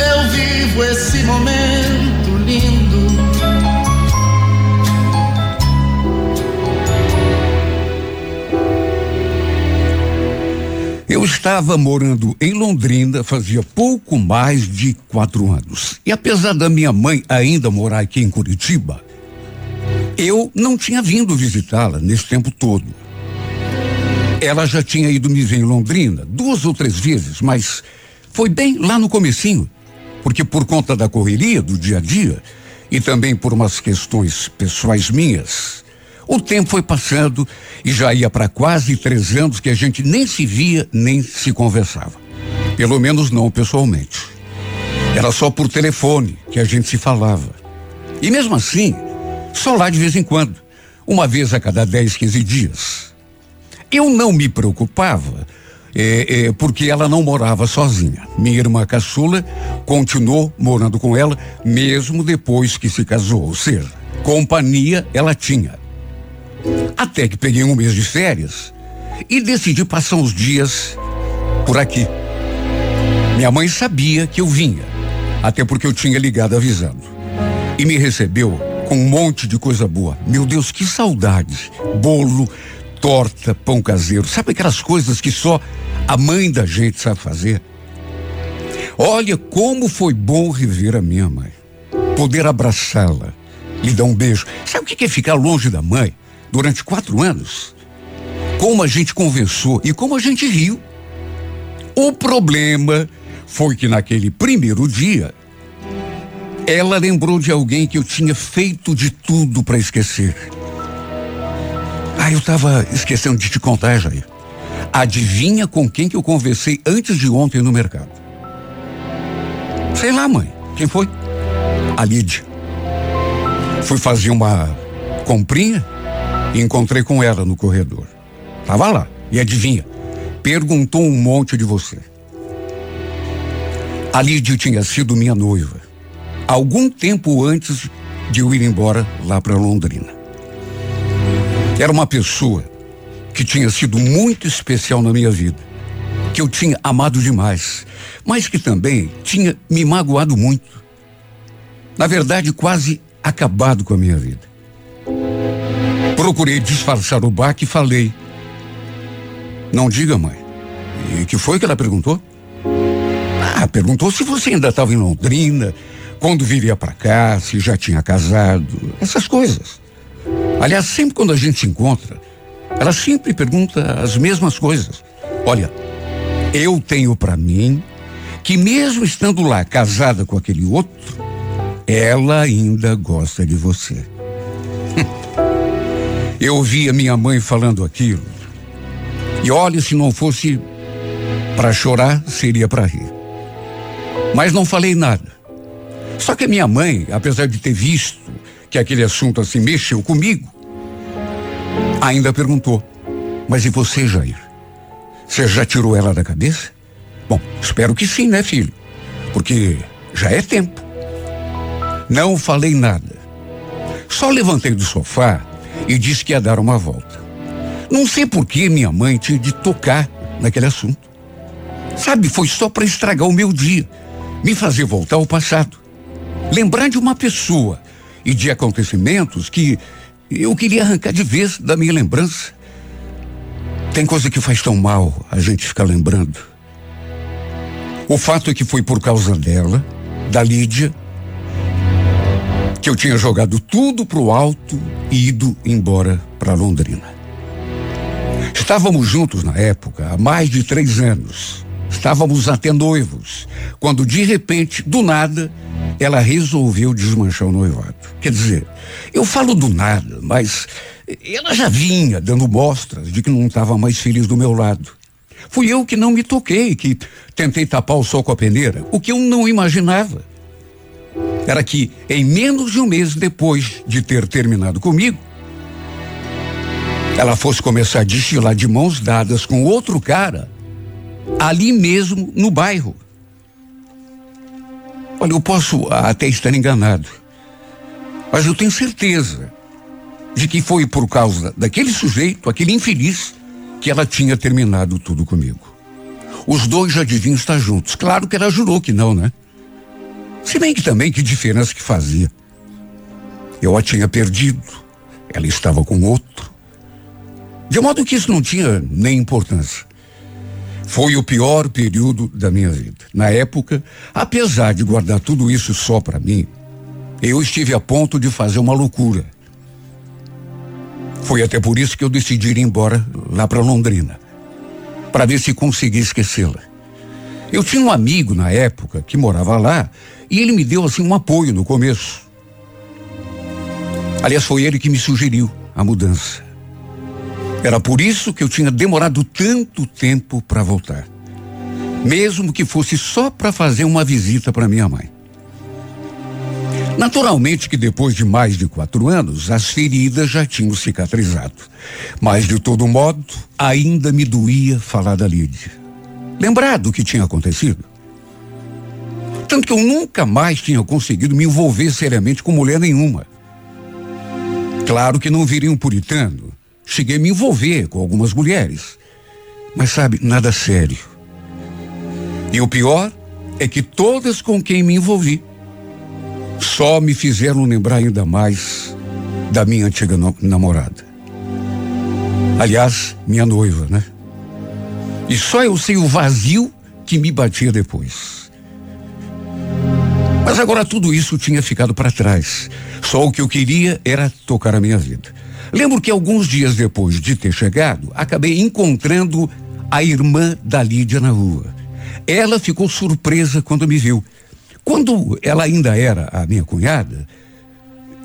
eu vivo esse momento lindo. Eu estava morando em Londrina fazia pouco mais de quatro anos. E apesar da minha mãe ainda morar aqui em Curitiba, eu não tinha vindo visitá-la nesse tempo todo. Ela já tinha ido me ver em Londrina duas ou três vezes, mas foi bem lá no comecinho, porque por conta da correria do dia a dia e também por umas questões pessoais minhas, o tempo foi passando e já ia para quase três anos que a gente nem se via nem se conversava. Pelo menos não pessoalmente. Era só por telefone que a gente se falava. E mesmo assim, só lá de vez em quando, uma vez a cada 10, 15 dias. Eu não me preocupava, é, é, porque ela não morava sozinha. Minha irmã caçula continuou morando com ela, mesmo depois que se casou. Ou seja, companhia ela tinha. Até que peguei um mês de férias e decidi passar uns dias por aqui. Minha mãe sabia que eu vinha, até porque eu tinha ligado avisando. E me recebeu com um monte de coisa boa. Meu Deus, que saudade! Bolo, torta, pão caseiro. Sabe aquelas coisas que só a mãe da gente sabe fazer? Olha como foi bom rever a minha mãe. Poder abraçá-la, lhe dar um beijo. Sabe o que é ficar longe da mãe? durante quatro anos. Como a gente conversou e como a gente riu. O problema foi que naquele primeiro dia, ela lembrou de alguém que eu tinha feito de tudo para esquecer. Ah, eu estava esquecendo de te contar, Jair. Adivinha com quem que eu conversei antes de ontem no mercado? Sei lá, mãe. Quem foi? A Lídia. Fui fazer uma comprinha e encontrei com ela no corredor. Tava lá. E adivinha? Perguntou um monte de você. A Lídia tinha sido minha noiva. Algum tempo antes de eu ir embora lá para Londrina. Era uma pessoa que tinha sido muito especial na minha vida, que eu tinha amado demais, mas que também tinha me magoado muito. Na verdade, quase acabado com a minha vida. Procurei disfarçar o baque e falei. Não diga, mãe. E que foi que ela perguntou? Ah, perguntou se você ainda estava em Londrina, quando viria para cá, se já tinha casado, essas coisas. Aliás, sempre quando a gente se encontra, ela sempre pergunta as mesmas coisas. Olha, eu tenho para mim que mesmo estando lá casada com aquele outro, ela ainda gosta de você. Eu ouvia minha mãe falando aquilo. E olha, se não fosse para chorar, seria para rir. Mas não falei nada. Só que minha mãe, apesar de ter visto que aquele assunto assim mexeu comigo, ainda perguntou: Mas e você, Jair? Você já tirou ela da cabeça? Bom, espero que sim, né, filho? Porque já é tempo. Não falei nada. Só levantei do sofá e disse que ia dar uma volta. Não sei por que minha mãe tinha de tocar naquele assunto. Sabe, foi só para estragar o meu dia, me fazer voltar ao passado. Lembrar de uma pessoa e de acontecimentos que eu queria arrancar de vez da minha lembrança. Tem coisa que faz tão mal a gente ficar lembrando. O fato é que foi por causa dela, da Lídia, que eu tinha jogado tudo pro alto e ido embora para Londrina. Estávamos juntos na época, há mais de três anos. Estávamos até noivos, quando de repente, do nada, ela resolveu desmanchar o noivado. Quer dizer, eu falo do nada, mas ela já vinha dando mostras de que não estava mais feliz do meu lado. Fui eu que não me toquei, que tentei tapar o sol com a peneira. O que eu não imaginava era que, em menos de um mês depois de ter terminado comigo, ela fosse começar a destilar de mãos dadas com outro cara, ali mesmo no bairro. Olha, eu posso até estar enganado, mas eu tenho certeza de que foi por causa daquele sujeito, aquele infeliz, que ela tinha terminado tudo comigo. Os dois já deviam estar juntos. Claro que ela jurou que não, né? Se bem que também que diferença que fazia. Eu a tinha perdido, ela estava com outro. De modo que isso não tinha nem importância. Foi o pior período da minha vida. Na época, apesar de guardar tudo isso só para mim, eu estive a ponto de fazer uma loucura. Foi até por isso que eu decidi ir embora lá para Londrina, para ver se conseguia esquecê-la. Eu tinha um amigo na época que morava lá e ele me deu assim um apoio no começo. Aliás, foi ele que me sugeriu a mudança. Era por isso que eu tinha demorado tanto tempo para voltar. Mesmo que fosse só para fazer uma visita para minha mãe. Naturalmente que depois de mais de quatro anos, as feridas já tinham cicatrizado. Mas, de todo modo, ainda me doía falar da Lídia. Lembrar do que tinha acontecido. Tanto que eu nunca mais tinha conseguido me envolver seriamente com mulher nenhuma. Claro que não viria um puritano. Cheguei a me envolver com algumas mulheres. Mas sabe, nada sério. E o pior é que todas com quem me envolvi só me fizeram lembrar ainda mais da minha antiga namorada. Aliás, minha noiva, né? E só eu sei o vazio que me batia depois. Mas agora tudo isso tinha ficado para trás. Só o que eu queria era tocar a minha vida. Lembro que alguns dias depois de ter chegado, acabei encontrando a irmã da Lídia na rua. Ela ficou surpresa quando me viu. Quando ela ainda era a minha cunhada,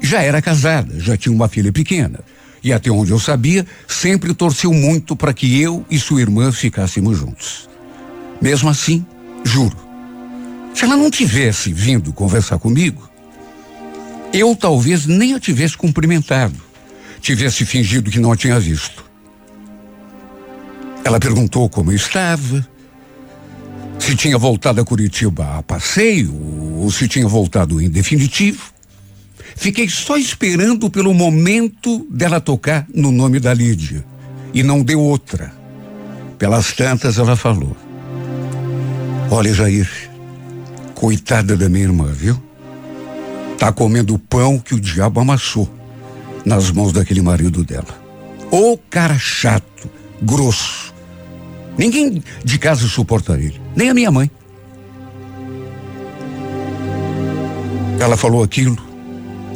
já era casada, já tinha uma filha pequena. E até onde eu sabia, sempre torceu muito para que eu e sua irmã ficássemos juntos. Mesmo assim, juro, se ela não tivesse vindo conversar comigo, eu talvez nem a tivesse cumprimentado, tivesse fingido que não a tinha visto. Ela perguntou como eu estava, se tinha voltado a Curitiba a passeio ou se tinha voltado em definitivo. Fiquei só esperando pelo momento dela tocar no nome da Lídia e não deu outra. Pelas tantas ela falou: Olha, Jair, Coitada da minha irmã, viu? Tá comendo o pão que o diabo amassou nas mãos daquele marido dela. Ô cara chato, grosso. Ninguém de casa suporta ele, nem a minha mãe. Ela falou aquilo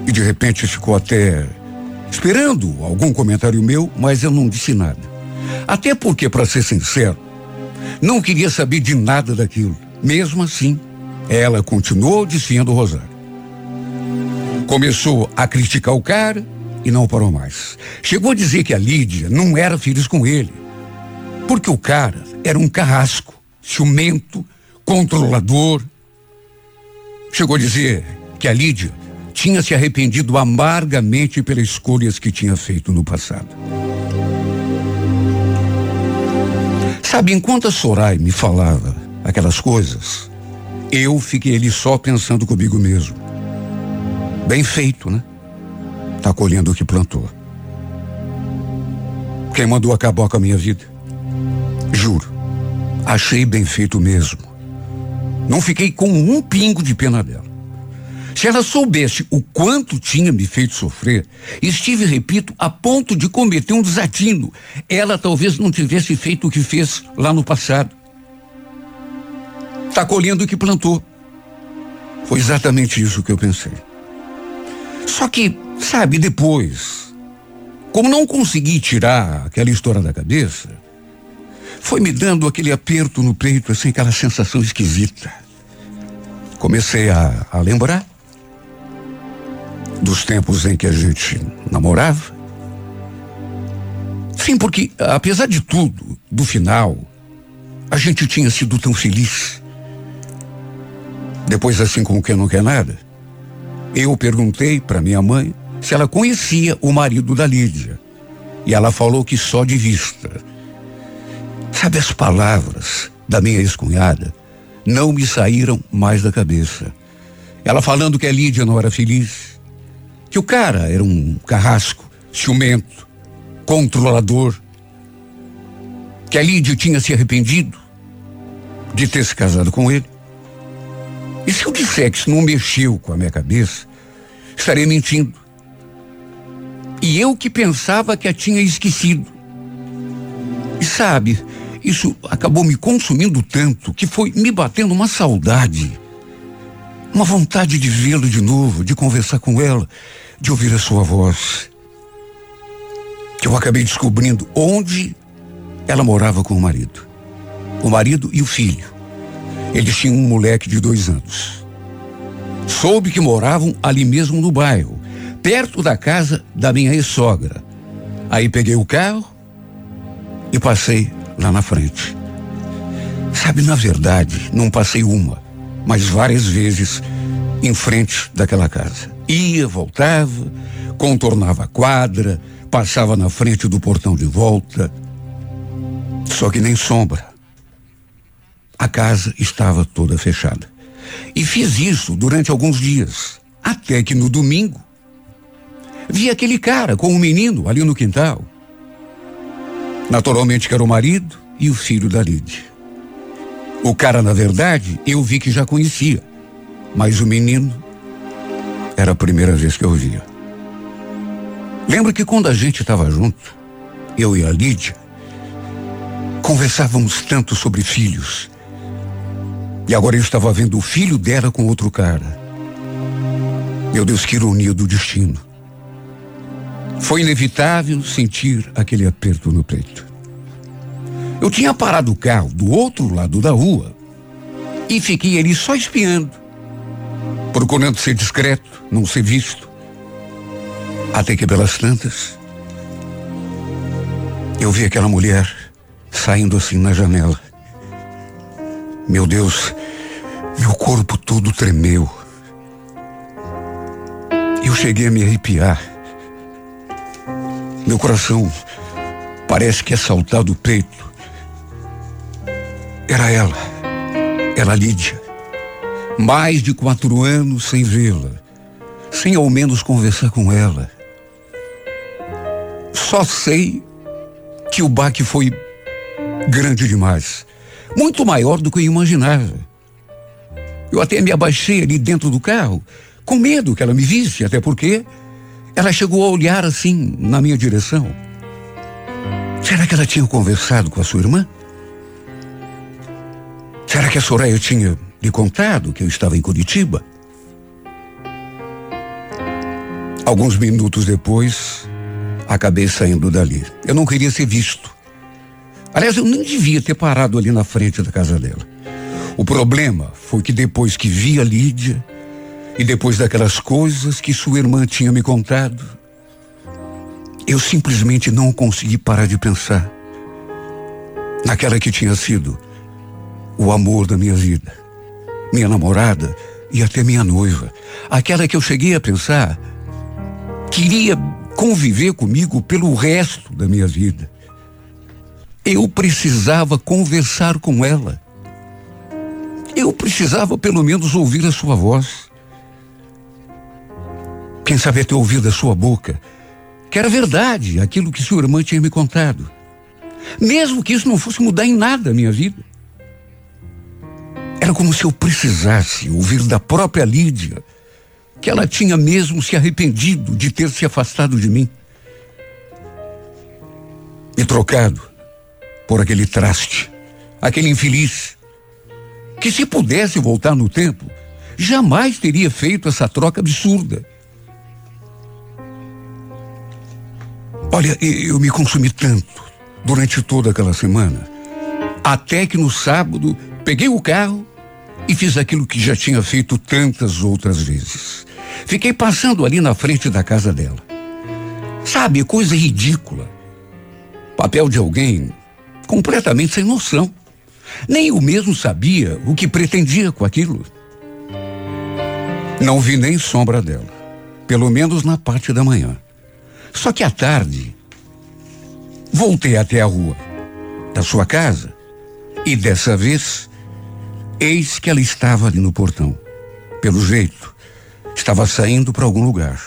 e de repente ficou até esperando algum comentário meu, mas eu não disse nada. Até porque, para ser sincero, não queria saber de nada daquilo. Mesmo assim, ela continuou desfiando o rosário. Começou a criticar o cara e não parou mais. Chegou a dizer que a Lídia não era feliz com ele. Porque o cara era um carrasco, ciumento, controlador. Chegou a dizer que a Lídia tinha se arrependido amargamente pelas escolhas que tinha feito no passado. Sabe, enquanto a Sorai me falava aquelas coisas, eu fiquei ali só pensando comigo mesmo. Bem feito, né? Tá colhendo o que plantou. Quem mandou acabar com a minha vida? Juro. Achei bem feito mesmo. Não fiquei com um pingo de pena dela. Se ela soubesse o quanto tinha me feito sofrer, estive, repito, a ponto de cometer um desatino. Ela talvez não tivesse feito o que fez lá no passado. Está colhendo o que plantou. Foi exatamente isso que eu pensei. Só que, sabe, depois, como não consegui tirar aquela história da cabeça, foi me dando aquele aperto no peito, assim, aquela sensação esquisita. Comecei a, a lembrar dos tempos em que a gente namorava. Sim, porque apesar de tudo, do final, a gente tinha sido tão feliz. Depois, assim como quem não quer nada, eu perguntei para minha mãe se ela conhecia o marido da Lídia. E ela falou que só de vista. Sabe, as palavras da minha ex-cunhada não me saíram mais da cabeça. Ela falando que a Lídia não era feliz, que o cara era um carrasco, ciumento, controlador, que a Lídia tinha se arrependido de ter se casado com ele. E se eu disser que isso não mexeu com a minha cabeça, estarei mentindo. E eu que pensava que a tinha esquecido. E sabe, isso acabou me consumindo tanto que foi me batendo uma saudade. Uma vontade de vê-la de novo, de conversar com ela, de ouvir a sua voz. Que eu acabei descobrindo onde ela morava com o marido. O marido e o filho. Eles tinham um moleque de dois anos. Soube que moravam ali mesmo no bairro, perto da casa da minha ex-sogra. Aí peguei o carro e passei lá na frente. Sabe, na verdade, não passei uma, mas várias vezes em frente daquela casa. Ia, voltava, contornava a quadra, passava na frente do portão de volta. Só que nem sombra. A casa estava toda fechada. E fiz isso durante alguns dias, até que no domingo vi aquele cara com um menino ali no quintal. Naturalmente que era o marido e o filho da Lide. O cara, na verdade, eu vi que já conhecia, mas o menino era a primeira vez que eu via. Lembro que quando a gente estava junto, eu e a Lídia, conversávamos tanto sobre filhos. E agora eu estava vendo o filho dela com outro cara. Meu Deus, que ironia do destino. Foi inevitável sentir aquele aperto no peito. Eu tinha parado o carro do outro lado da rua e fiquei ali só espiando, procurando ser discreto, não ser visto. Até que pelas tantas, eu vi aquela mulher saindo assim na janela. Meu Deus, meu corpo todo tremeu. Eu cheguei a me arrepiar. Meu coração parece que é saltar do peito. Era ela, era Lídia. Mais de quatro anos sem vê-la, sem ao menos conversar com ela. Só sei que o baque foi grande demais, muito maior do que eu imaginava. Eu até me abaixei ali dentro do carro, com medo que ela me visse, até porque ela chegou a olhar assim na minha direção. Será que ela tinha conversado com a sua irmã? Será que a Soraya tinha lhe contado que eu estava em Curitiba? Alguns minutos depois, acabei saindo dali. Eu não queria ser visto. Aliás, eu nem devia ter parado ali na frente da casa dela. O problema foi que depois que vi a Lídia e depois daquelas coisas que sua irmã tinha me contado, eu simplesmente não consegui parar de pensar naquela que tinha sido o amor da minha vida, minha namorada e até minha noiva, aquela que eu cheguei a pensar queria conviver comigo pelo resto da minha vida. Eu precisava conversar com ela. Eu precisava pelo menos ouvir a sua voz. Quem sabe ter ouvido a sua boca que era verdade aquilo que sua irmã tinha me contado. Mesmo que isso não fosse mudar em nada a minha vida. Era como se eu precisasse ouvir da própria Lídia que ela tinha mesmo se arrependido de ter se afastado de mim. E trocado por aquele traste, aquele infeliz, que se pudesse voltar no tempo, jamais teria feito essa troca absurda. Olha, eu me consumi tanto durante toda aquela semana, até que no sábado peguei o carro e fiz aquilo que já tinha feito tantas outras vezes. Fiquei passando ali na frente da casa dela. Sabe, coisa ridícula. Papel de alguém completamente sem noção. Nem eu mesmo sabia o que pretendia com aquilo. Não vi nem sombra dela, pelo menos na parte da manhã. Só que à tarde, voltei até a rua da sua casa e dessa vez, eis que ela estava ali no portão. Pelo jeito, estava saindo para algum lugar.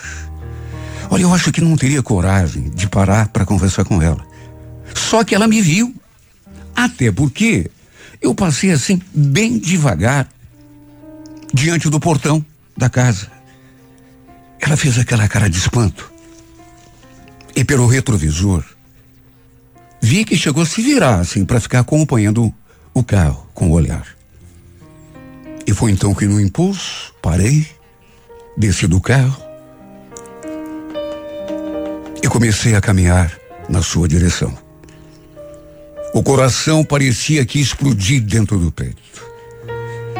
Olha, eu acho que não teria coragem de parar para conversar com ela. Só que ela me viu. Até porque eu passei assim, bem devagar, diante do portão da casa. Ela fez aquela cara de espanto. E pelo retrovisor, vi que chegou a se virar assim para ficar acompanhando o carro com o olhar. E foi então que no impulso parei, desci do carro e comecei a caminhar na sua direção. O coração parecia que explodir dentro do peito.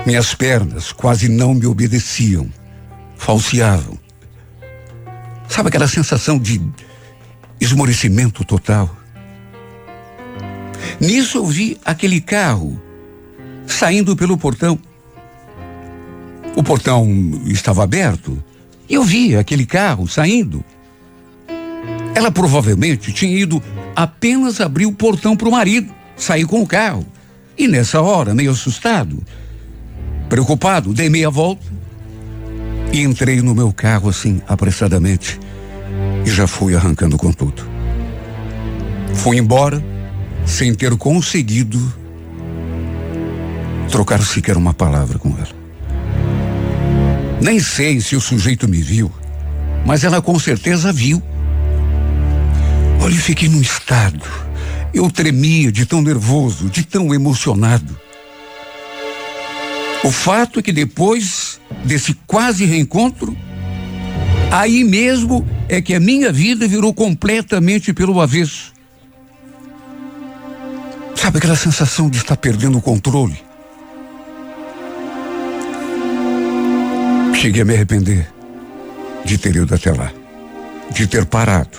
Minhas pernas quase não me obedeciam, falseavam. Sabe aquela sensação de esmorecimento total? Nisso eu vi aquele carro saindo pelo portão. O portão estava aberto e eu vi aquele carro saindo. Ela provavelmente tinha ido apenas abrir o portão para o marido, sair com o carro. E nessa hora, meio assustado, Preocupado, dei meia volta e entrei no meu carro assim, apressadamente, e já fui arrancando com tudo. Fui embora sem ter conseguido trocar sequer uma palavra com ela. Nem sei se o sujeito me viu, mas ela com certeza viu. Olha, fiquei num estado. Eu tremia de tão nervoso, de tão emocionado. O fato é que depois desse quase reencontro, aí mesmo é que a minha vida virou completamente pelo avesso. Sabe aquela sensação de estar perdendo o controle? Cheguei a me arrepender de ter ido até lá, de ter parado,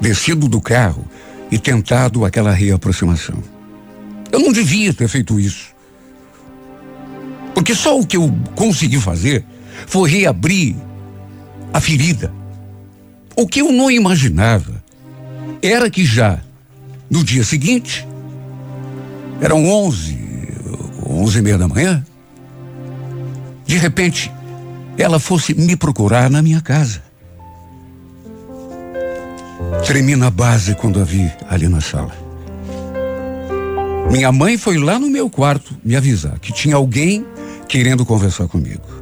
descido do carro e tentado aquela reaproximação. Eu não devia ter feito isso. Porque só o que eu consegui fazer foi reabrir a ferida. O que eu não imaginava era que já no dia seguinte, eram onze, onze e meia da manhã, de repente, ela fosse me procurar na minha casa. Tremi na base quando a vi ali na sala. Minha mãe foi lá no meu quarto me avisar que tinha alguém querendo conversar comigo.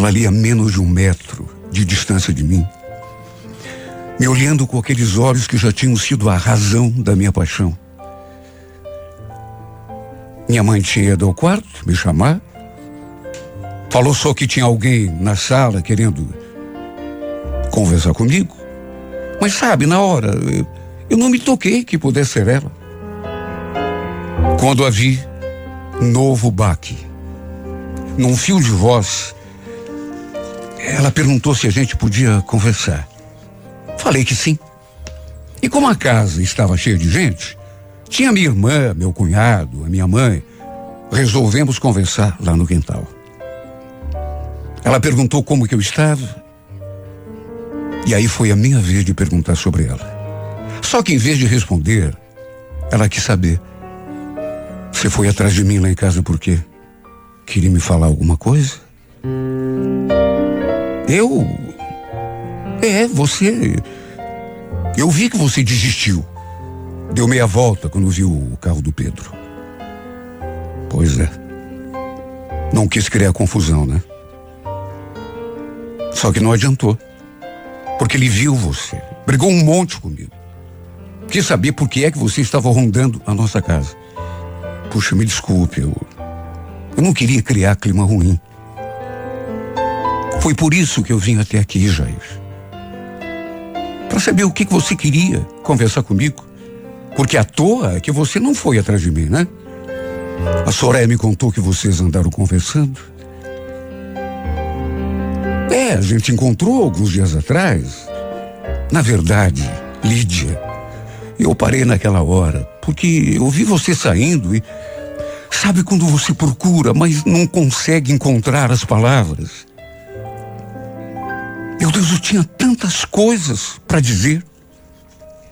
Ela ali a menos de um metro de distância de mim, me olhando com aqueles olhos que já tinham sido a razão da minha paixão. Minha mãe tinha ido ao quarto me chamar, falou só que tinha alguém na sala querendo conversar comigo. Mas sabe, na hora, eu, eu não me toquei que pudesse ser ela. Quando a vi, novo baque. Num fio de voz, ela perguntou se a gente podia conversar. Falei que sim. E como a casa estava cheia de gente, tinha minha irmã, meu cunhado, a minha mãe. Resolvemos conversar lá no quintal. Ela perguntou como que eu estava. E aí foi a minha vez de perguntar sobre ela. Só que em vez de responder, ela quis saber você foi atrás de mim lá em casa por quê? Queria me falar alguma coisa? Eu. É, você. Eu vi que você desistiu. Deu meia volta quando viu o carro do Pedro. Pois é. Não quis criar confusão, né? Só que não adiantou. Porque ele viu você. Brigou um monte comigo. Quis saber por que é que você estava rondando a nossa casa. Puxa, me desculpe, eu, eu não queria criar clima ruim. Foi por isso que eu vim até aqui, Jair. Para saber o que, que você queria conversar comigo. Porque à toa é que você não foi atrás de mim, né? A Soraya me contou que vocês andaram conversando. É, a gente encontrou alguns dias atrás. Na verdade, Lídia, Eu parei naquela hora, porque eu vi você saindo e. Sabe quando você procura, mas não consegue encontrar as palavras? Meu Deus, eu tinha tantas coisas para dizer,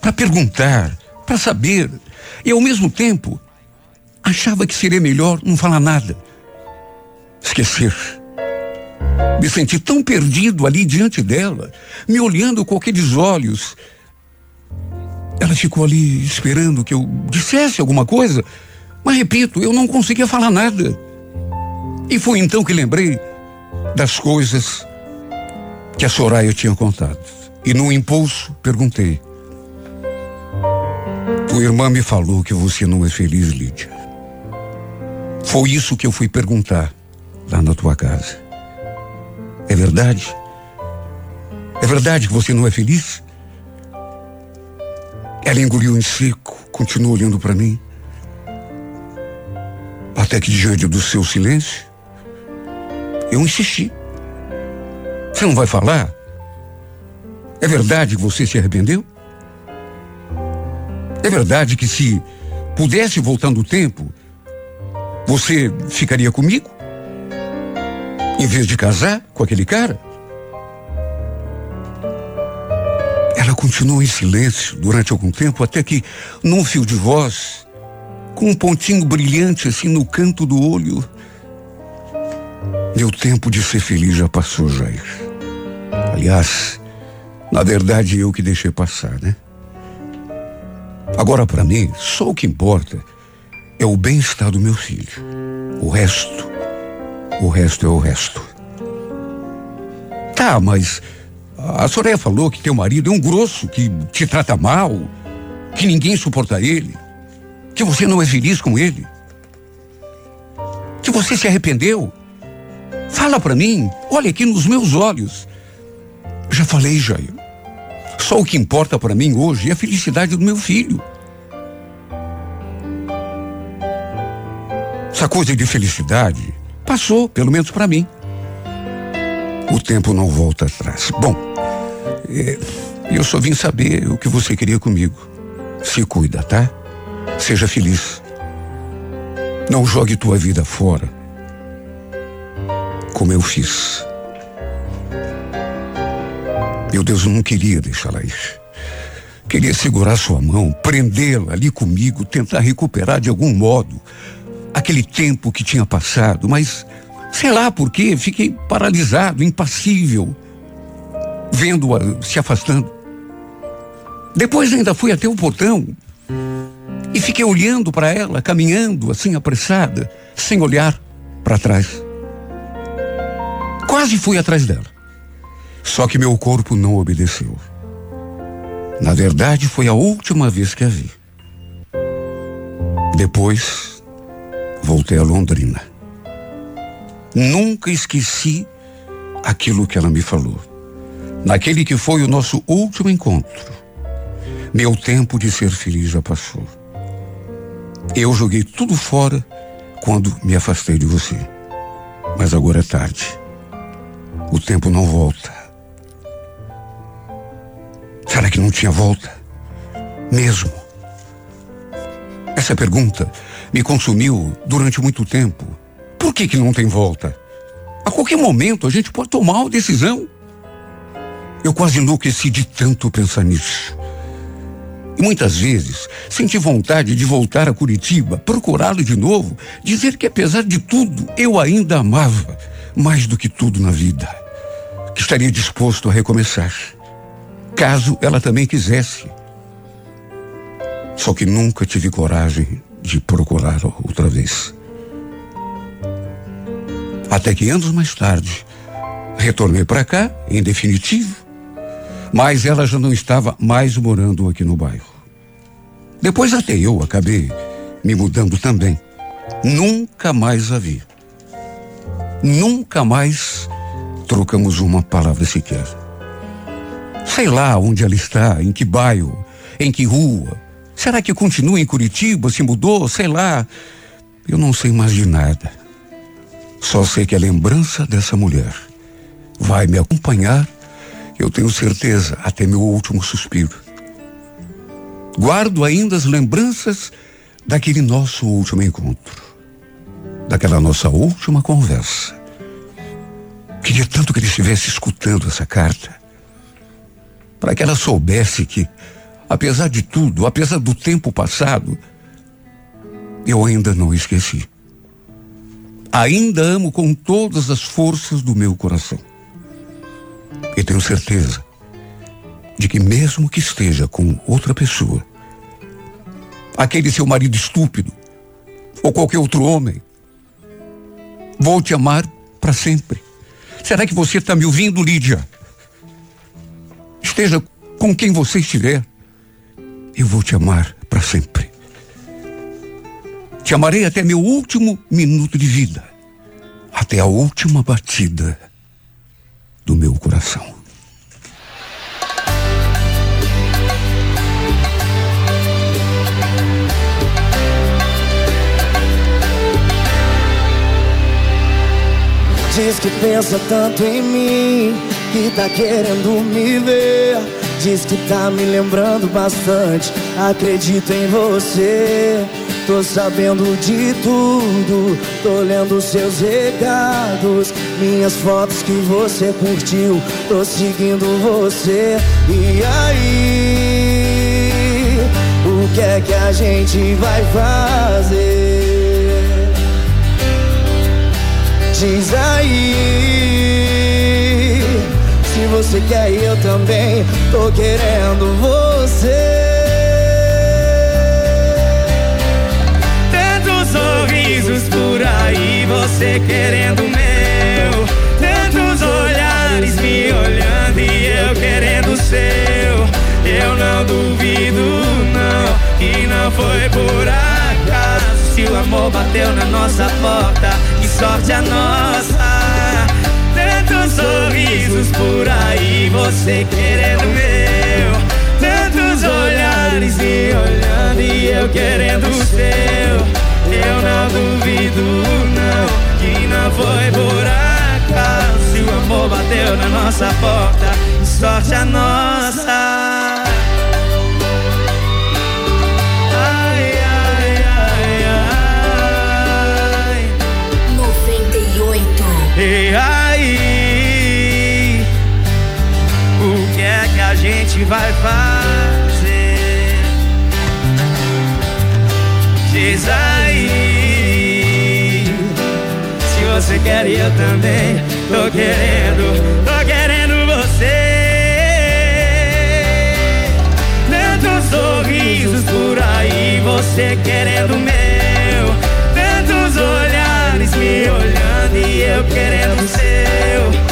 para perguntar, para saber. E ao mesmo tempo, achava que seria melhor não falar nada. Esquecer. Me senti tão perdido ali diante dela, me olhando com aqueles olhos. Ela ficou ali esperando que eu dissesse alguma coisa, mas repito, eu não conseguia falar nada. E foi então que lembrei das coisas que a Soraya tinha contado. E no impulso perguntei: Tua irmã me falou que você não é feliz, Lídia. Foi isso que eu fui perguntar lá na tua casa. É verdade? É verdade que você não é feliz? Ela engoliu em seco, continuou olhando para mim. Até que diante do seu silêncio, eu insisti. Você não vai falar? É verdade que você se arrependeu? É verdade que se pudesse voltar no tempo, você ficaria comigo? Em vez de casar com aquele cara? Ela continuou em silêncio durante algum tempo, até que, num fio de voz, com um pontinho brilhante assim no canto do olho, meu tempo de ser feliz já passou, Jair. Aliás, na verdade eu que deixei passar, né? Agora para mim, só o que importa é o bem-estar do meu filho. O resto o resto é o resto. Tá, mas a Soraya falou que teu marido é um grosso, que te trata mal, que ninguém suporta ele, que você não é feliz com ele, que você se arrependeu. Fala para mim, olha aqui nos meus olhos. Já falei, Jair. Só o que importa para mim hoje é a felicidade do meu filho. Essa coisa de felicidade Passou, pelo menos para mim. O tempo não volta atrás. Bom, é, eu só vim saber o que você queria comigo. Se cuida, tá? Seja feliz. Não jogue tua vida fora. Como eu fiz. Meu Deus, eu não queria deixá-la ir. Queria segurar sua mão, prendê-la ali comigo, tentar recuperar de algum modo aquele tempo que tinha passado, mas sei lá por quê, fiquei paralisado, impassível, vendo-a se afastando. Depois ainda fui até o portão e fiquei olhando para ela, caminhando assim apressada, sem olhar para trás. Quase fui atrás dela. Só que meu corpo não obedeceu. Na verdade, foi a última vez que a vi. Depois, voltei a Londrina. Nunca esqueci aquilo que ela me falou. Naquele que foi o nosso último encontro, meu tempo de ser feliz já passou. Eu joguei tudo fora quando me afastei de você. Mas agora é tarde. O tempo não volta. Será que não tinha volta? Mesmo. Essa pergunta me consumiu durante muito tempo. Por que que não tem volta? A qualquer momento a gente pode tomar uma decisão. Eu quase enlouqueci de tanto pensar nisso. E muitas vezes senti vontade de voltar a Curitiba, procurá-lo de novo, dizer que apesar de tudo eu ainda amava mais do que tudo na vida, que estaria disposto a recomeçar, caso ela também quisesse. Só que nunca tive coragem de procurar outra vez. Até que anos mais tarde, retornei para cá, em definitivo, mas ela já não estava mais morando aqui no bairro. Depois até eu acabei me mudando também. Nunca mais a vi. Nunca mais trocamos uma palavra sequer. Sei lá onde ela está, em que bairro, em que rua, Será que continua em Curitiba? Se mudou? Sei lá. Eu não sei mais de nada. Só sei que a lembrança dessa mulher vai me acompanhar, eu tenho certeza, até meu último suspiro. Guardo ainda as lembranças daquele nosso último encontro, daquela nossa última conversa. Queria tanto que ele estivesse escutando essa carta, para que ela soubesse que, apesar de tudo, apesar do tempo passado, eu ainda não esqueci. Ainda amo com todas as forças do meu coração. E tenho certeza de que, mesmo que esteja com outra pessoa, aquele seu marido estúpido, ou qualquer outro homem, vou te amar para sempre. Será que você está me ouvindo, Lídia? Esteja com quem você estiver, eu vou te amar para sempre. Te amarei até meu último minuto de vida, até a última batida do meu coração. Diz que pensa tanto em mim, que tá querendo me ver. Diz que tá me lembrando bastante, acredito em você. Tô sabendo de tudo, tô lendo seus recados, minhas fotos que você curtiu, tô seguindo você. E aí, o que é que a gente vai fazer? Diz aí você quer eu também Tô querendo você. Tantos sorrisos por aí Você querendo meu. Tantos olhares me olhando E eu querendo seu. Eu não duvido não Que não foi por acaso. Se o amor bateu na nossa porta sorte a nossa. Sorrisos por aí, você querendo meu. Tantos olhares me olhando e eu querendo o seu. Eu não duvido, não, que não foi por acaso. O amor bateu na nossa porta, sorte a nossa. Gente vai fazer? Diz aí, se você quer e eu também tô querendo, tô querendo você. Tantos sorrisos por aí, você querendo meu, tantos olhares me olhando e eu querendo seu.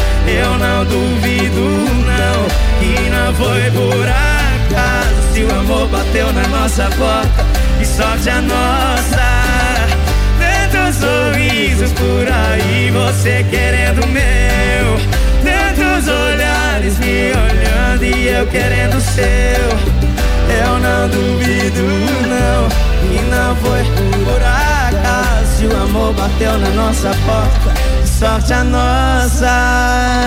Foi por acaso. Se o amor bateu na nossa porta, e sorte a nossa. Tantos sorrisos por aí, você querendo meu. Tantos olhares me olhando e eu querendo seu. Eu não duvido, não, que não foi por acaso. Se o amor bateu na nossa porta, sorte a nossa.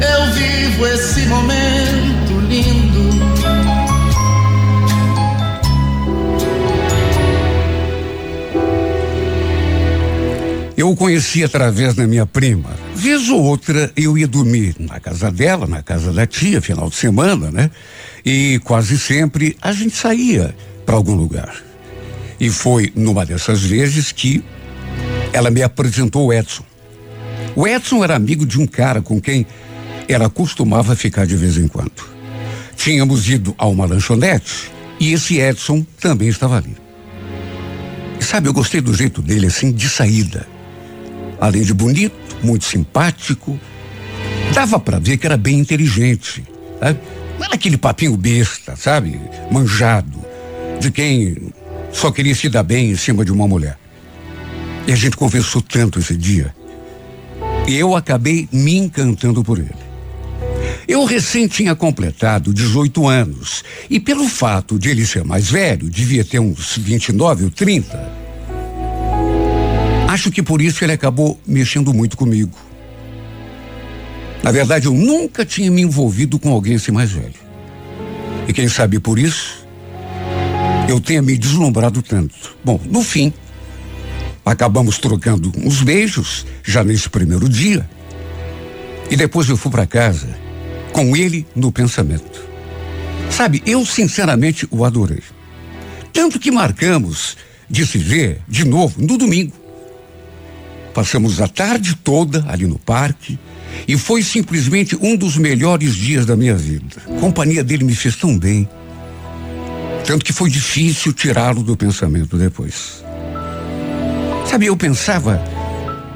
eu vivo esse momento lindo. Eu o conheci através da minha prima. Vez ou outra eu ia dormir na casa dela, na casa da tia, final de semana, né? E quase sempre a gente saía para algum lugar. E foi numa dessas vezes que ela me apresentou o Edson. O Edson era amigo de um cara com quem ela costumava ficar de vez em quando. Tínhamos ido a uma lanchonete e esse Edson também estava ali. E sabe, eu gostei do jeito dele assim de saída. Além de bonito, muito simpático, dava para ver que era bem inteligente. Sabe? Não era aquele papinho besta, sabe? Manjado, de quem só queria se dar bem em cima de uma mulher. E a gente conversou tanto esse dia. E eu acabei me encantando por ele. Eu recém tinha completado 18 anos. E pelo fato de ele ser mais velho, devia ter uns 29 ou 30. Acho que por isso ele acabou mexendo muito comigo. Na verdade, eu nunca tinha me envolvido com alguém assim mais velho. E quem sabe por isso, eu tenha me deslumbrado tanto. Bom, no fim, acabamos trocando uns beijos, já nesse primeiro dia. E depois eu fui para casa com ele no pensamento. Sabe, eu sinceramente o adorei. Tanto que marcamos de se ver de novo no domingo. Passamos a tarde toda ali no parque e foi simplesmente um dos melhores dias da minha vida. A companhia dele me fez tão bem. Tanto que foi difícil tirá-lo do pensamento depois. Sabe, eu pensava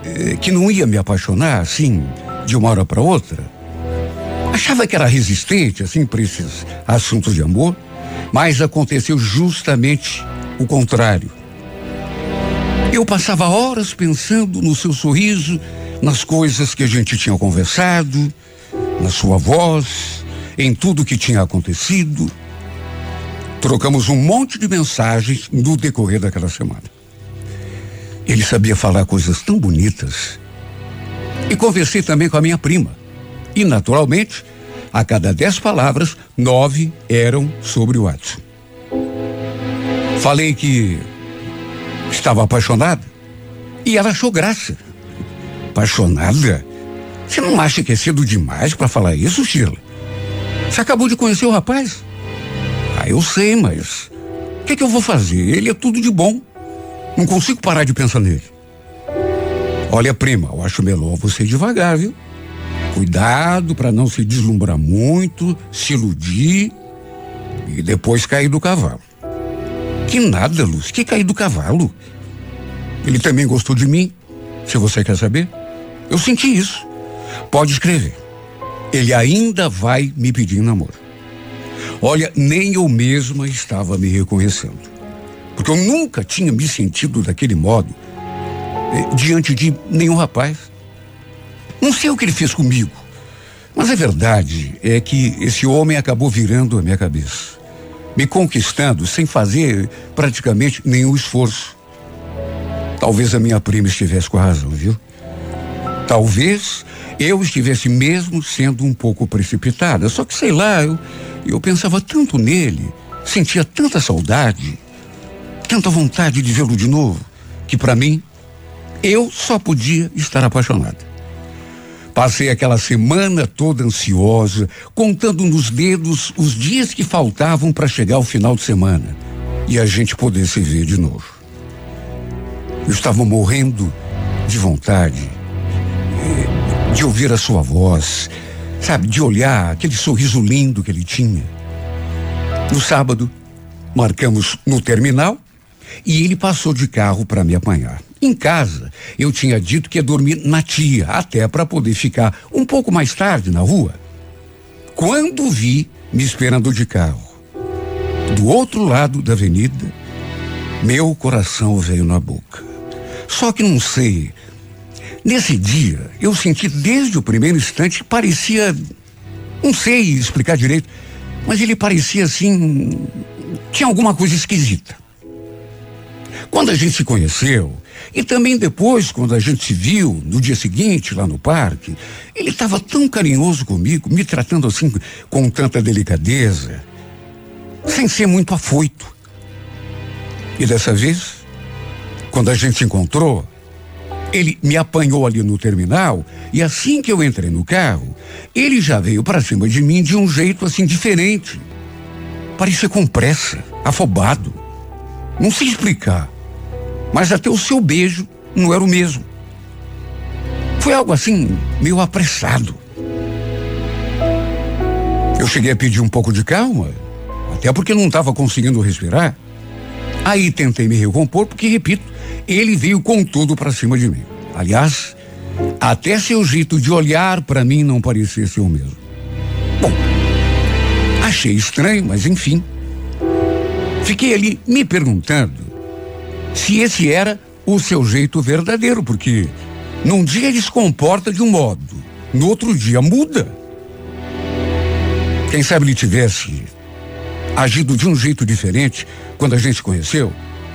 eh, que não ia me apaixonar assim, de uma hora para outra. Achava que era resistente, assim, para esses assuntos de amor, mas aconteceu justamente o contrário. Eu passava horas pensando no seu sorriso, nas coisas que a gente tinha conversado, na sua voz, em tudo que tinha acontecido. Trocamos um monte de mensagens no decorrer daquela semana. Ele sabia falar coisas tão bonitas. E conversei também com a minha prima. E, naturalmente, a cada dez palavras, nove eram sobre o Watson. Falei que estava apaixonada e ela achou graça. Apaixonada? Você não acha que é cedo demais para falar isso, Sheila? Você acabou de conhecer o rapaz? Ah, eu sei, mas o que, que eu vou fazer? Ele é tudo de bom. Não consigo parar de pensar nele. Olha, prima, eu acho melhor você devagar, viu? Cuidado para não se deslumbrar muito, se iludir e depois cair do cavalo. Que nada, Luz, que cair do cavalo? Ele também gostou de mim, se você quer saber. Eu senti isso. Pode escrever. Ele ainda vai me pedir namoro. Olha, nem eu mesma estava me reconhecendo. Porque eu nunca tinha me sentido daquele modo eh, diante de nenhum rapaz. Não sei o que ele fez comigo, mas a verdade é que esse homem acabou virando a minha cabeça, me conquistando sem fazer praticamente nenhum esforço. Talvez a minha prima estivesse com a razão, viu? Talvez eu estivesse mesmo sendo um pouco precipitada. Só que sei lá, eu, eu pensava tanto nele, sentia tanta saudade, tanta vontade de vê-lo de novo, que para mim eu só podia estar apaixonada. Passei aquela semana toda ansiosa, contando nos dedos os dias que faltavam para chegar ao final de semana e a gente poder se ver de novo. Eu estava morrendo de vontade eh, de ouvir a sua voz, sabe, de olhar aquele sorriso lindo que ele tinha. No sábado, marcamos no terminal e ele passou de carro para me apanhar. Em casa, eu tinha dito que ia dormir na tia, até para poder ficar um pouco mais tarde na rua. Quando vi me esperando de carro, do outro lado da avenida, meu coração veio na boca. Só que não sei. Nesse dia, eu senti desde o primeiro instante que parecia. Não sei explicar direito, mas ele parecia assim. Tinha alguma coisa esquisita. Quando a gente se conheceu, e também depois, quando a gente se viu, no dia seguinte, lá no parque, ele estava tão carinhoso comigo, me tratando assim com tanta delicadeza, sem ser muito afoito. E dessa vez, quando a gente se encontrou, ele me apanhou ali no terminal e assim que eu entrei no carro, ele já veio para cima de mim de um jeito assim diferente. Parecia com pressa, afobado. Não sei explicar mas até o seu beijo não era o mesmo. Foi algo assim, meio apressado. Eu cheguei a pedir um pouco de calma, até porque não estava conseguindo respirar. Aí tentei me recompor, porque, repito, ele veio com tudo para cima de mim. Aliás, até seu jeito de olhar para mim não parecia ser o mesmo. Bom, achei estranho, mas enfim. Fiquei ali me perguntando se esse era o seu jeito verdadeiro, porque num dia ele se comporta de um modo, no outro dia muda. Quem sabe ele tivesse agido de um jeito diferente quando a gente se conheceu,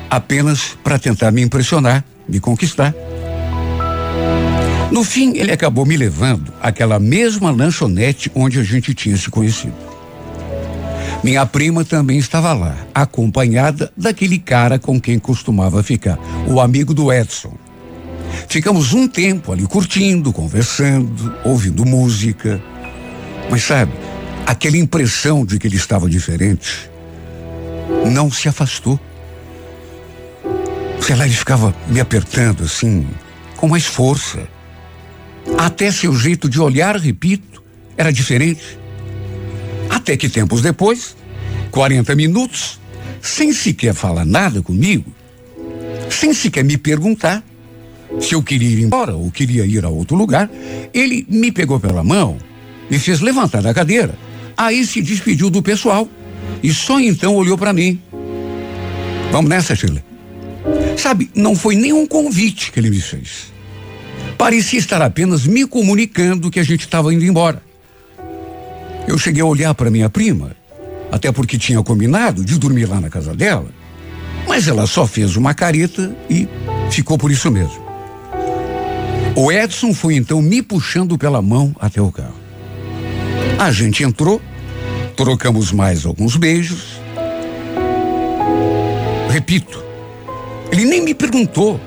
apenas para tentar me impressionar, me conquistar. No fim, ele acabou me levando àquela mesma lanchonete onde a gente tinha se conhecido. Minha prima também estava lá, acompanhada daquele cara com quem costumava ficar, o amigo do Edson. Ficamos um tempo ali curtindo, conversando, ouvindo música. Mas sabe, aquela impressão de que ele estava diferente não se afastou. Sei lá, ele ficava me apertando assim, com mais força. Até seu jeito de olhar, repito, era diferente. Até que tempos depois, 40 minutos, sem sequer falar nada comigo, sem sequer me perguntar se eu queria ir embora ou queria ir a outro lugar, ele me pegou pela mão, me fez levantar da cadeira Aí se despediu do pessoal e só então olhou para mim. Vamos nessa, Sheila. Sabe, não foi nenhum convite que ele me fez. Parecia estar apenas me comunicando que a gente estava indo embora. Eu cheguei a olhar para minha prima, até porque tinha combinado de dormir lá na casa dela, mas ela só fez uma careta e ficou por isso mesmo. O Edson foi então me puxando pela mão até o carro. A gente entrou, trocamos mais alguns beijos. Repito, ele nem me perguntou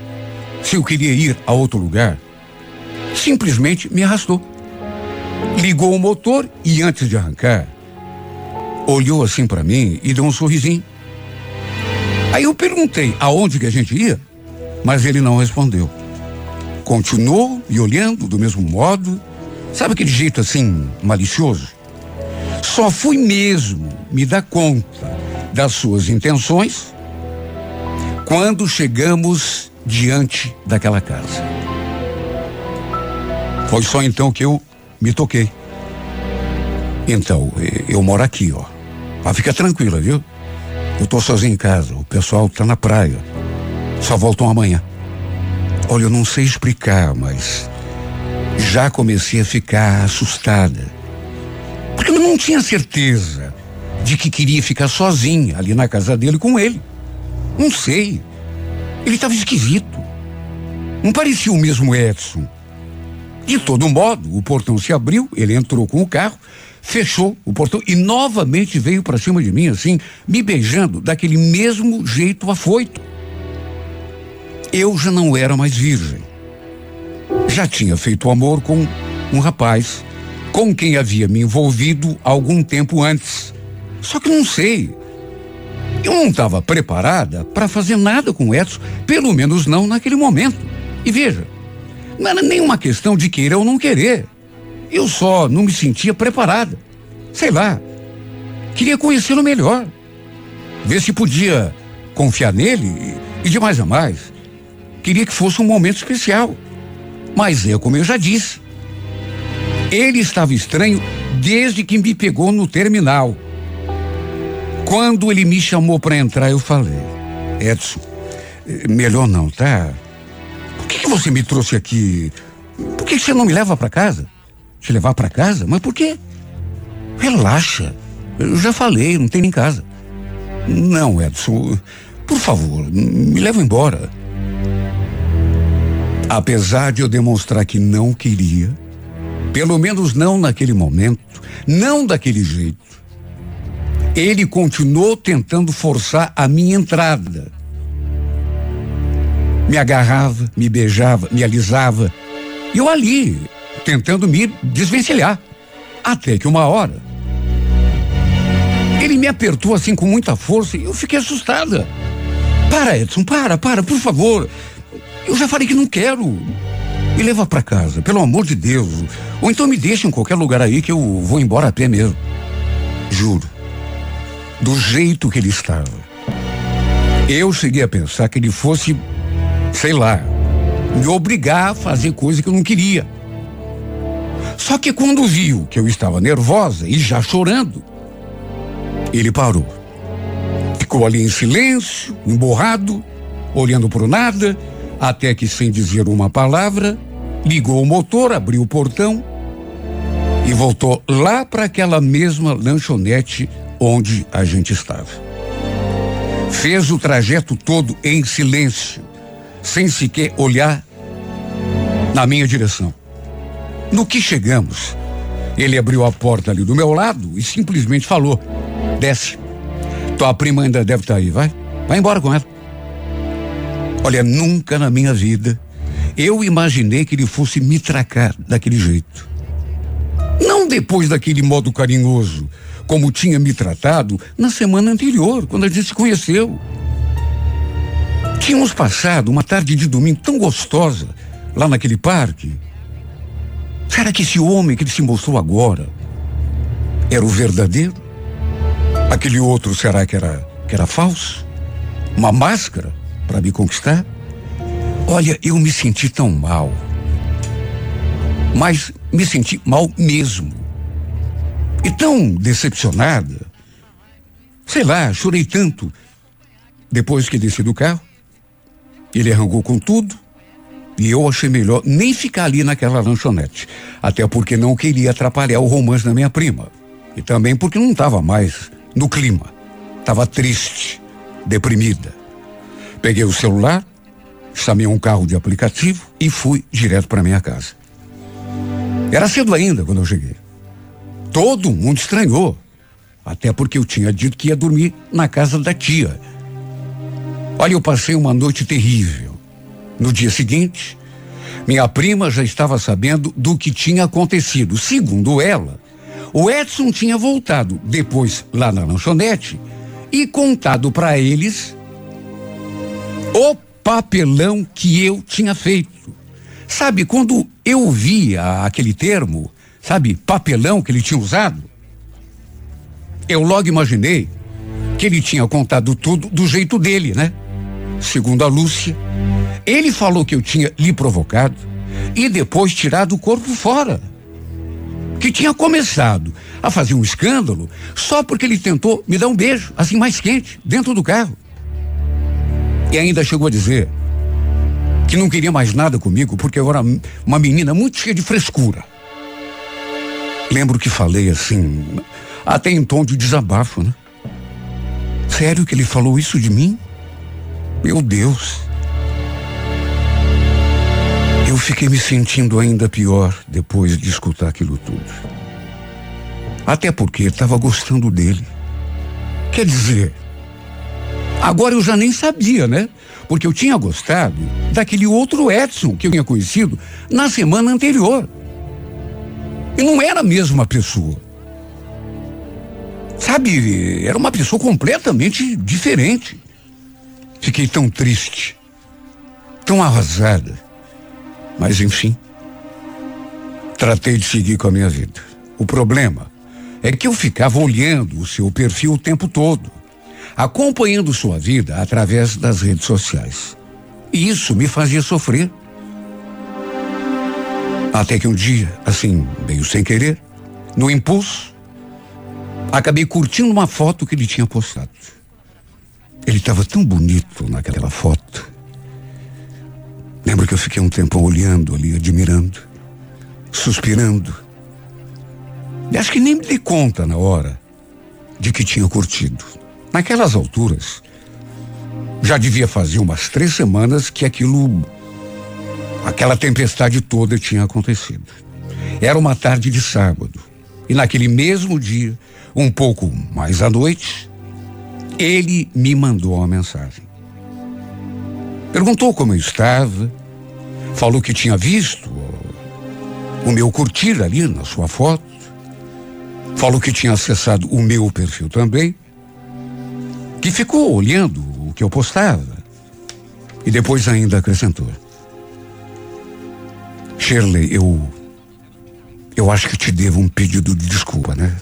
se eu queria ir a outro lugar. Simplesmente me arrastou. Ligou o motor e antes de arrancar, olhou assim para mim e deu um sorrisinho. Aí eu perguntei aonde que a gente ia, mas ele não respondeu. Continuou me olhando do mesmo modo Sabe aquele jeito assim, malicioso? Só fui mesmo me dar conta das suas intenções quando chegamos diante daquela casa. Foi só então que eu me toquei. Então, eu moro aqui, ó. Mas fica tranquila, viu? Eu tô sozinho em casa, o pessoal tá na praia. Só voltam amanhã. Olha, eu não sei explicar, mas já comecei a ficar assustada. Porque eu não tinha certeza de que queria ficar sozinha ali na casa dele com ele. Não sei. Ele estava esquisito. Não parecia o mesmo Edson. De todo modo, o portão se abriu, ele entrou com o carro, fechou o portão e novamente veio para cima de mim, assim, me beijando daquele mesmo jeito afoito. Eu já não era mais virgem já tinha feito amor com um rapaz com quem havia me envolvido algum tempo antes. Só que não sei. Eu não estava preparada para fazer nada com o Edson, pelo menos não naquele momento. E veja, não era nenhuma questão de querer ou não querer. Eu só não me sentia preparada. Sei lá. Queria conhecê-lo melhor. Ver se podia confiar nele e, de mais a mais. Queria que fosse um momento especial. Mas é como eu já disse. Ele estava estranho desde que me pegou no terminal. Quando ele me chamou para entrar, eu falei: Edson, eh, melhor não, tá? Você me trouxe aqui? Por que você não me leva para casa? Te levar para casa? Mas por quê? Relaxa. Eu já falei, não tem nem casa. Não, Edson, por favor, me leva embora. Apesar de eu demonstrar que não queria, pelo menos não naquele momento, não daquele jeito, ele continuou tentando forçar a minha entrada. Me agarrava, me beijava, me alisava. E eu ali, tentando me desvencilhar. Até que uma hora, ele me apertou assim com muita força e eu fiquei assustada. Para, Edson, para, para, por favor. Eu já falei que não quero. Me leva para casa, pelo amor de Deus. Ou então me deixa em qualquer lugar aí que eu vou embora a pé mesmo. Juro. Do jeito que ele estava. Eu cheguei a pensar que ele fosse, sei lá, me obrigar a fazer coisa que eu não queria. Só que quando viu que eu estava nervosa e já chorando, ele parou. Ficou ali em silêncio, emborrado, olhando para o nada, até que, sem dizer uma palavra, ligou o motor, abriu o portão e voltou lá para aquela mesma lanchonete onde a gente estava. Fez o trajeto todo em silêncio, sem sequer olhar na minha direção. No que chegamos, ele abriu a porta ali do meu lado e simplesmente falou: Desce. Tua prima ainda deve estar tá aí, vai. Vai embora com ela. Olha, nunca na minha vida eu imaginei que ele fosse me tracar daquele jeito. Não depois daquele modo carinhoso, como tinha me tratado na semana anterior, quando a gente se conheceu. Tínhamos passado uma tarde de domingo tão gostosa lá naquele parque. Será que esse homem que ele se mostrou agora era o verdadeiro? Aquele outro será que era, que era falso? Uma máscara para me conquistar? Olha, eu me senti tão mal. Mas me senti mal mesmo. E tão decepcionada. Sei lá, chorei tanto. Depois que desci do carro, ele arrancou com tudo e eu achei melhor nem ficar ali naquela lanchonete. Até porque não queria atrapalhar o romance da minha prima. E também porque não estava mais no clima. Estava triste, deprimida. Peguei o celular, chamei um carro de aplicativo e fui direto para minha casa. Era cedo ainda quando eu cheguei. Todo mundo estranhou. Até porque eu tinha dito que ia dormir na casa da tia. Olha, eu passei uma noite terrível. No dia seguinte, minha prima já estava sabendo do que tinha acontecido. Segundo ela, o Edson tinha voltado depois lá na lanchonete e contado para eles o papelão que eu tinha feito. Sabe, quando eu via aquele termo, sabe, papelão que ele tinha usado, eu logo imaginei que ele tinha contado tudo do jeito dele, né? Segundo a Lúcia, ele falou que eu tinha lhe provocado e depois tirado o corpo fora. Que tinha começado a fazer um escândalo só porque ele tentou me dar um beijo, assim mais quente, dentro do carro. E ainda chegou a dizer que não queria mais nada comigo porque eu era uma menina muito cheia de frescura. Lembro que falei assim, até em tom de desabafo, né? Sério que ele falou isso de mim? Meu Deus. Eu fiquei me sentindo ainda pior depois de escutar aquilo tudo. Até porque estava gostando dele. Quer dizer, Agora eu já nem sabia, né? Porque eu tinha gostado daquele outro Edson que eu tinha conhecido na semana anterior. E não era a mesma pessoa. Sabe, era uma pessoa completamente diferente. Fiquei tão triste, tão arrasada. Mas enfim, tratei de seguir com a minha vida. O problema é que eu ficava olhando o seu perfil o tempo todo acompanhando sua vida através das redes sociais. E isso me fazia sofrer. Até que um dia, assim, meio sem querer, no impulso, acabei curtindo uma foto que ele tinha postado. Ele estava tão bonito naquela foto. Lembro que eu fiquei um tempo olhando ali, admirando, suspirando. E acho que nem me dei conta na hora de que tinha curtido. Naquelas alturas, já devia fazer umas três semanas que aquilo, aquela tempestade toda tinha acontecido. Era uma tarde de sábado. E naquele mesmo dia, um pouco mais à noite, ele me mandou uma mensagem. Perguntou como eu estava, falou que tinha visto o meu curtir ali na sua foto, falou que tinha acessado o meu perfil também que ficou olhando o que eu postava e depois ainda acrescentou. Shirley, eu. Eu acho que te devo um pedido de desculpa, né?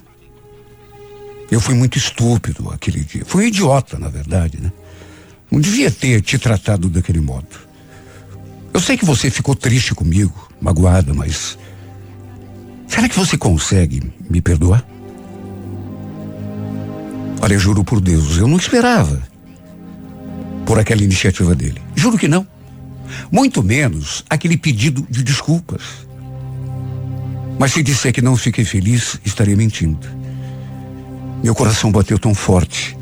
Eu fui muito estúpido aquele dia. Fui um idiota, na verdade, né? Não devia ter te tratado daquele modo. Eu sei que você ficou triste comigo, magoada, mas. Será que você consegue me perdoar? Olha, juro por Deus, eu não esperava por aquela iniciativa dele. Juro que não. Muito menos aquele pedido de desculpas. Mas se disser que não fiquei feliz, estaria mentindo. Meu coração bateu tão forte.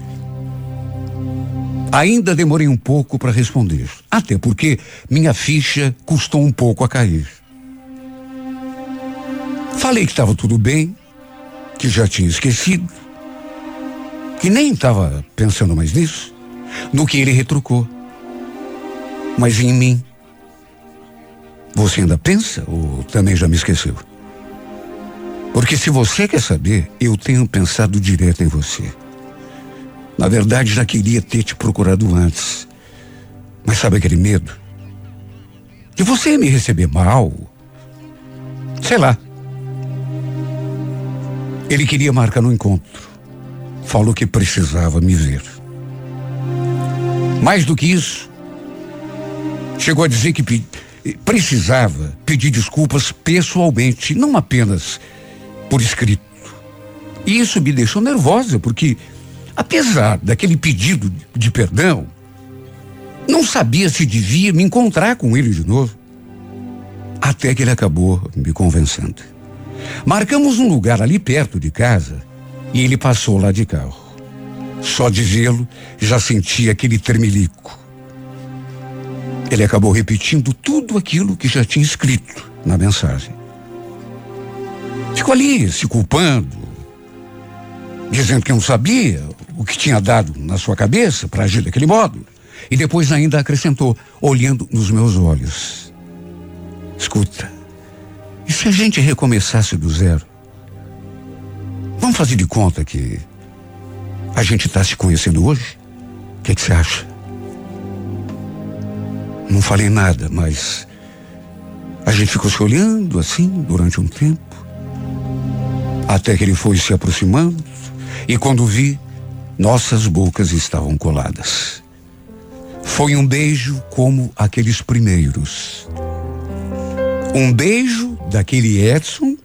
Ainda demorei um pouco para responder. Até porque minha ficha custou um pouco a cair. Falei que estava tudo bem, que já tinha esquecido, que nem estava pensando mais nisso, no que ele retrucou. Mas em mim, você ainda pensa ou também já me esqueceu? Porque se você quer saber, eu tenho pensado direto em você. Na verdade, já queria ter te procurado antes. Mas sabe aquele medo? De você me receber mal? Sei lá. Ele queria marcar no encontro. Falou que precisava me ver. Mais do que isso, chegou a dizer que pe precisava pedir desculpas pessoalmente, não apenas por escrito. E isso me deixou nervosa, porque, apesar daquele pedido de perdão, não sabia se devia me encontrar com ele de novo. Até que ele acabou me convencendo. Marcamos um lugar ali perto de casa e ele passou lá de carro. Só de vê-lo, já sentia aquele tremelico. Ele acabou repetindo tudo aquilo que já tinha escrito na mensagem. Ficou ali se culpando, dizendo que não sabia o que tinha dado na sua cabeça para agir daquele modo. E depois ainda acrescentou, olhando nos meus olhos: Escuta, e se a gente recomeçasse do zero? Vamos fazer de conta que a gente está se conhecendo hoje? O que, você acha? Não falei nada, mas a gente ficou se olhando assim durante um tempo. Até que ele foi se aproximando e quando vi, nossas bocas estavam coladas. Foi um beijo como aqueles primeiros. Um beijo daquele Edson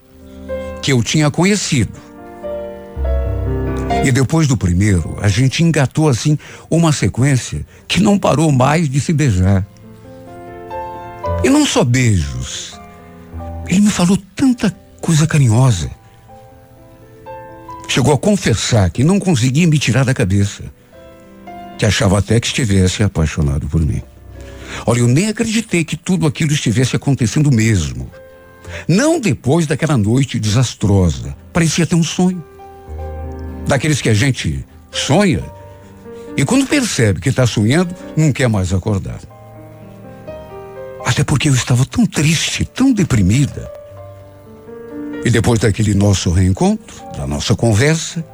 que eu tinha conhecido. E depois do primeiro, a gente engatou assim uma sequência que não parou mais de se beijar. E não só beijos. Ele me falou tanta coisa carinhosa. Chegou a confessar que não conseguia me tirar da cabeça. Que achava até que estivesse apaixonado por mim. Olha, eu nem acreditei que tudo aquilo estivesse acontecendo mesmo. Não depois daquela noite desastrosa. Parecia ter um sonho. Daqueles que a gente sonha e quando percebe que está sonhando, não quer mais acordar. Até porque eu estava tão triste, tão deprimida. E depois daquele nosso reencontro, da nossa conversa,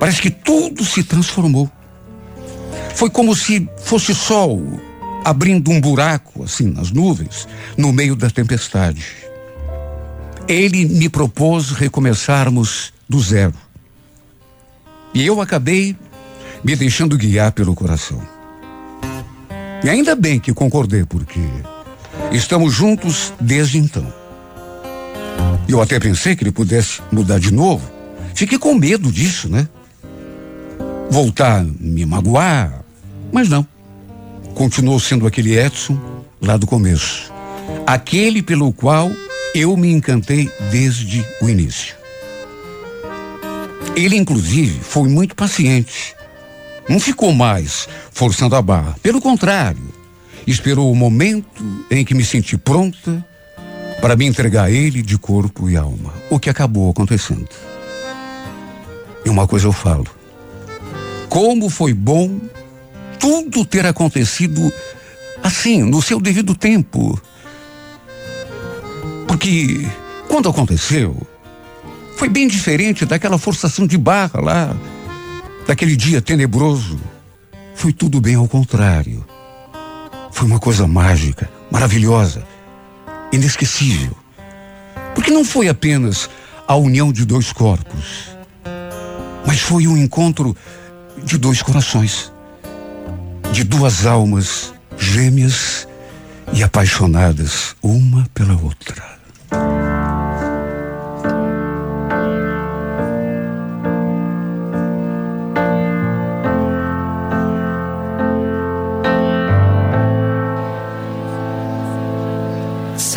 parece que tudo se transformou. Foi como se fosse sol abrindo um buraco assim nas nuvens, no meio da tempestade. Ele me propôs recomeçarmos do zero. E eu acabei me deixando guiar pelo coração. E ainda bem que concordei, porque estamos juntos desde então. Eu até pensei que ele pudesse mudar de novo. Fiquei com medo disso, né? Voltar a me magoar. Mas não. Continuou sendo aquele Edson lá do começo. Aquele pelo qual eu me encantei desde o início. Ele, inclusive, foi muito paciente. Não ficou mais forçando a barra. Pelo contrário, esperou o momento em que me senti pronta para me entregar a ele de corpo e alma. O que acabou acontecendo. E uma coisa eu falo. Como foi bom tudo ter acontecido assim, no seu devido tempo. Porque quando aconteceu, foi bem diferente daquela forçação de barra lá, daquele dia tenebroso. Foi tudo bem ao contrário. Foi uma coisa mágica, maravilhosa. Inesquecível. Porque não foi apenas a união de dois corpos, mas foi um encontro de dois corações, de duas almas gêmeas e apaixonadas uma pela outra.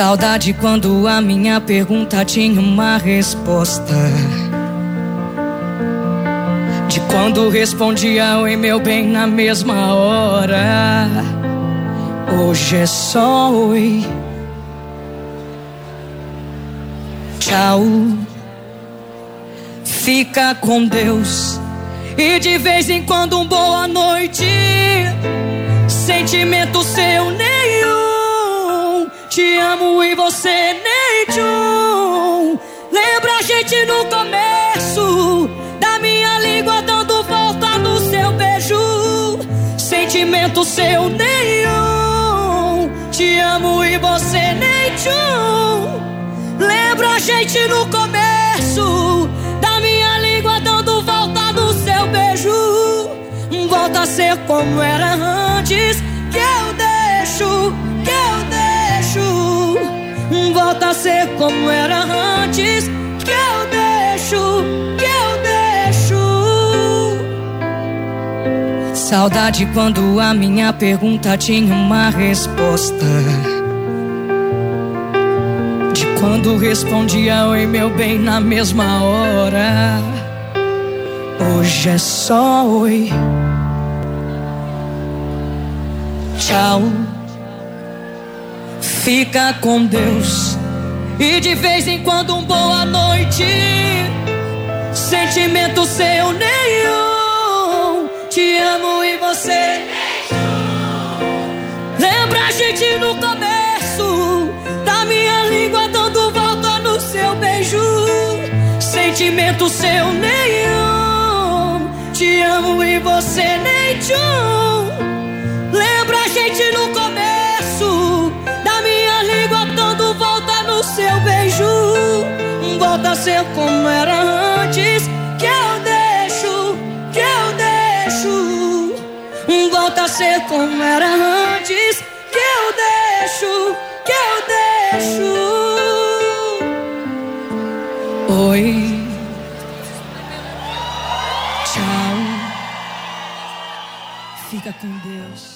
Saudade quando a minha pergunta tinha uma resposta. De quando respondia oi meu bem na mesma hora. Hoje é só oi. Tchau. Fica com Deus. E de vez em quando um boa noite. Sentimento seu nenhum. Te amo e você nem tchum. Lembra a gente no começo da minha língua dando volta no seu beijo. Sentimento seu nenhum. Te amo e você nem tchum. Lembra a gente no começo da minha língua dando volta no seu beijo. Volta a ser como era antes que eu deixo, volta a ser como era antes. Que eu deixo, que eu deixo. Saudade quando a minha pergunta tinha uma resposta. De quando respondia oi meu bem na mesma hora. Hoje é só oi. Tchau fica com Deus. E de vez em quando um boa noite. Sentimento seu nenhum. Te amo e você. Lembra a gente no começo. Da minha língua dando volta no seu beijo. Sentimento seu nenhum. Te amo e você nem tchum. Seu beijo volta a ser como era antes. Que eu deixo, que eu deixo. Volta a ser como era antes. Que eu deixo, que eu deixo. Oi. Tchau. Fica com Deus.